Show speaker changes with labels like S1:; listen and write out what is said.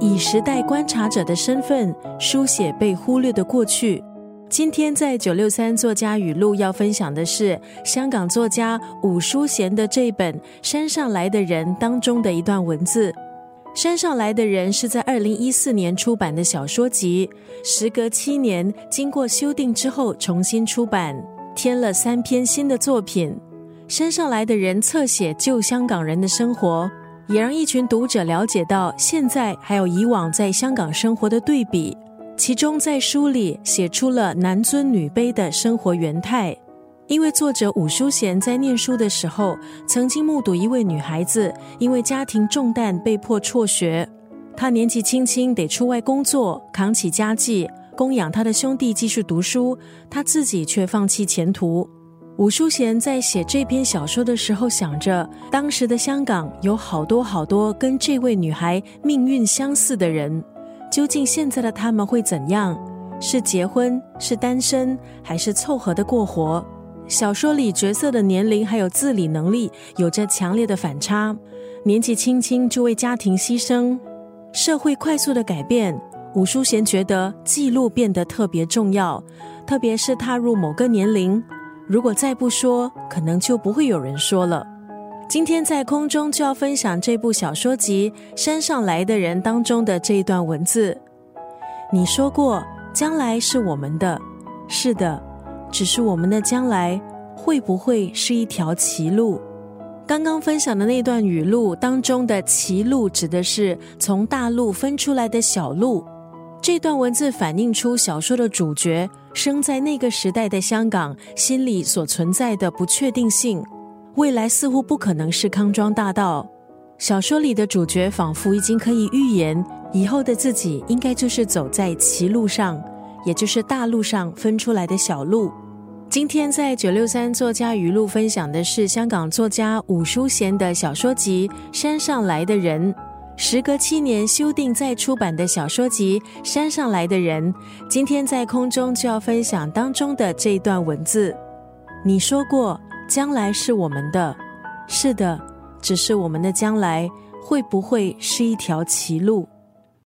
S1: 以时代观察者的身份书写被忽略的过去。今天在九六三作家语录要分享的是香港作家伍淑贤的这本《山上来的人》当中的一段文字。山上来的人是在二零一四年出版的小说集，时隔七年，经过修订之后重新出版，添了三篇新的作品。山上来的人侧写旧香港人的生活。也让一群读者了解到现在还有以往在香港生活的对比。其中在书里写出了男尊女卑的生活原态。因为作者伍淑贤在念书的时候，曾经目睹一位女孩子因为家庭重担被迫辍学，她年纪轻轻得出外工作，扛起家计，供养她的兄弟继续读书，她自己却放弃前途。伍淑贤在写这篇小说的时候，想着当时的香港有好多好多跟这位女孩命运相似的人，究竟现在的他们会怎样？是结婚，是单身，还是凑合的过活？小说里角色的年龄还有自理能力有着强烈的反差，年纪轻轻就为家庭牺牲，社会快速的改变，伍淑贤觉得记录变得特别重要，特别是踏入某个年龄。如果再不说，可能就不会有人说了。今天在空中就要分享这部小说集《山上来的人》当中的这一段文字。你说过，将来是我们的，是的，只是我们的将来会不会是一条歧路？刚刚分享的那段语录当中的歧路，指的是从大陆分出来的小路。这段文字反映出小说的主角生在那个时代的香港心里所存在的不确定性，未来似乎不可能是康庄大道。小说里的主角仿佛已经可以预言以后的自己应该就是走在歧路上，也就是大路上分出来的小路。今天在九六三作家语录分享的是香港作家伍淑贤的小说集《山上来的人》。时隔七年修订再出版的小说集《山上来的人》，今天在空中就要分享当中的这一段文字。你说过，将来是我们的，是的，只是我们的将来会不会是一条歧路？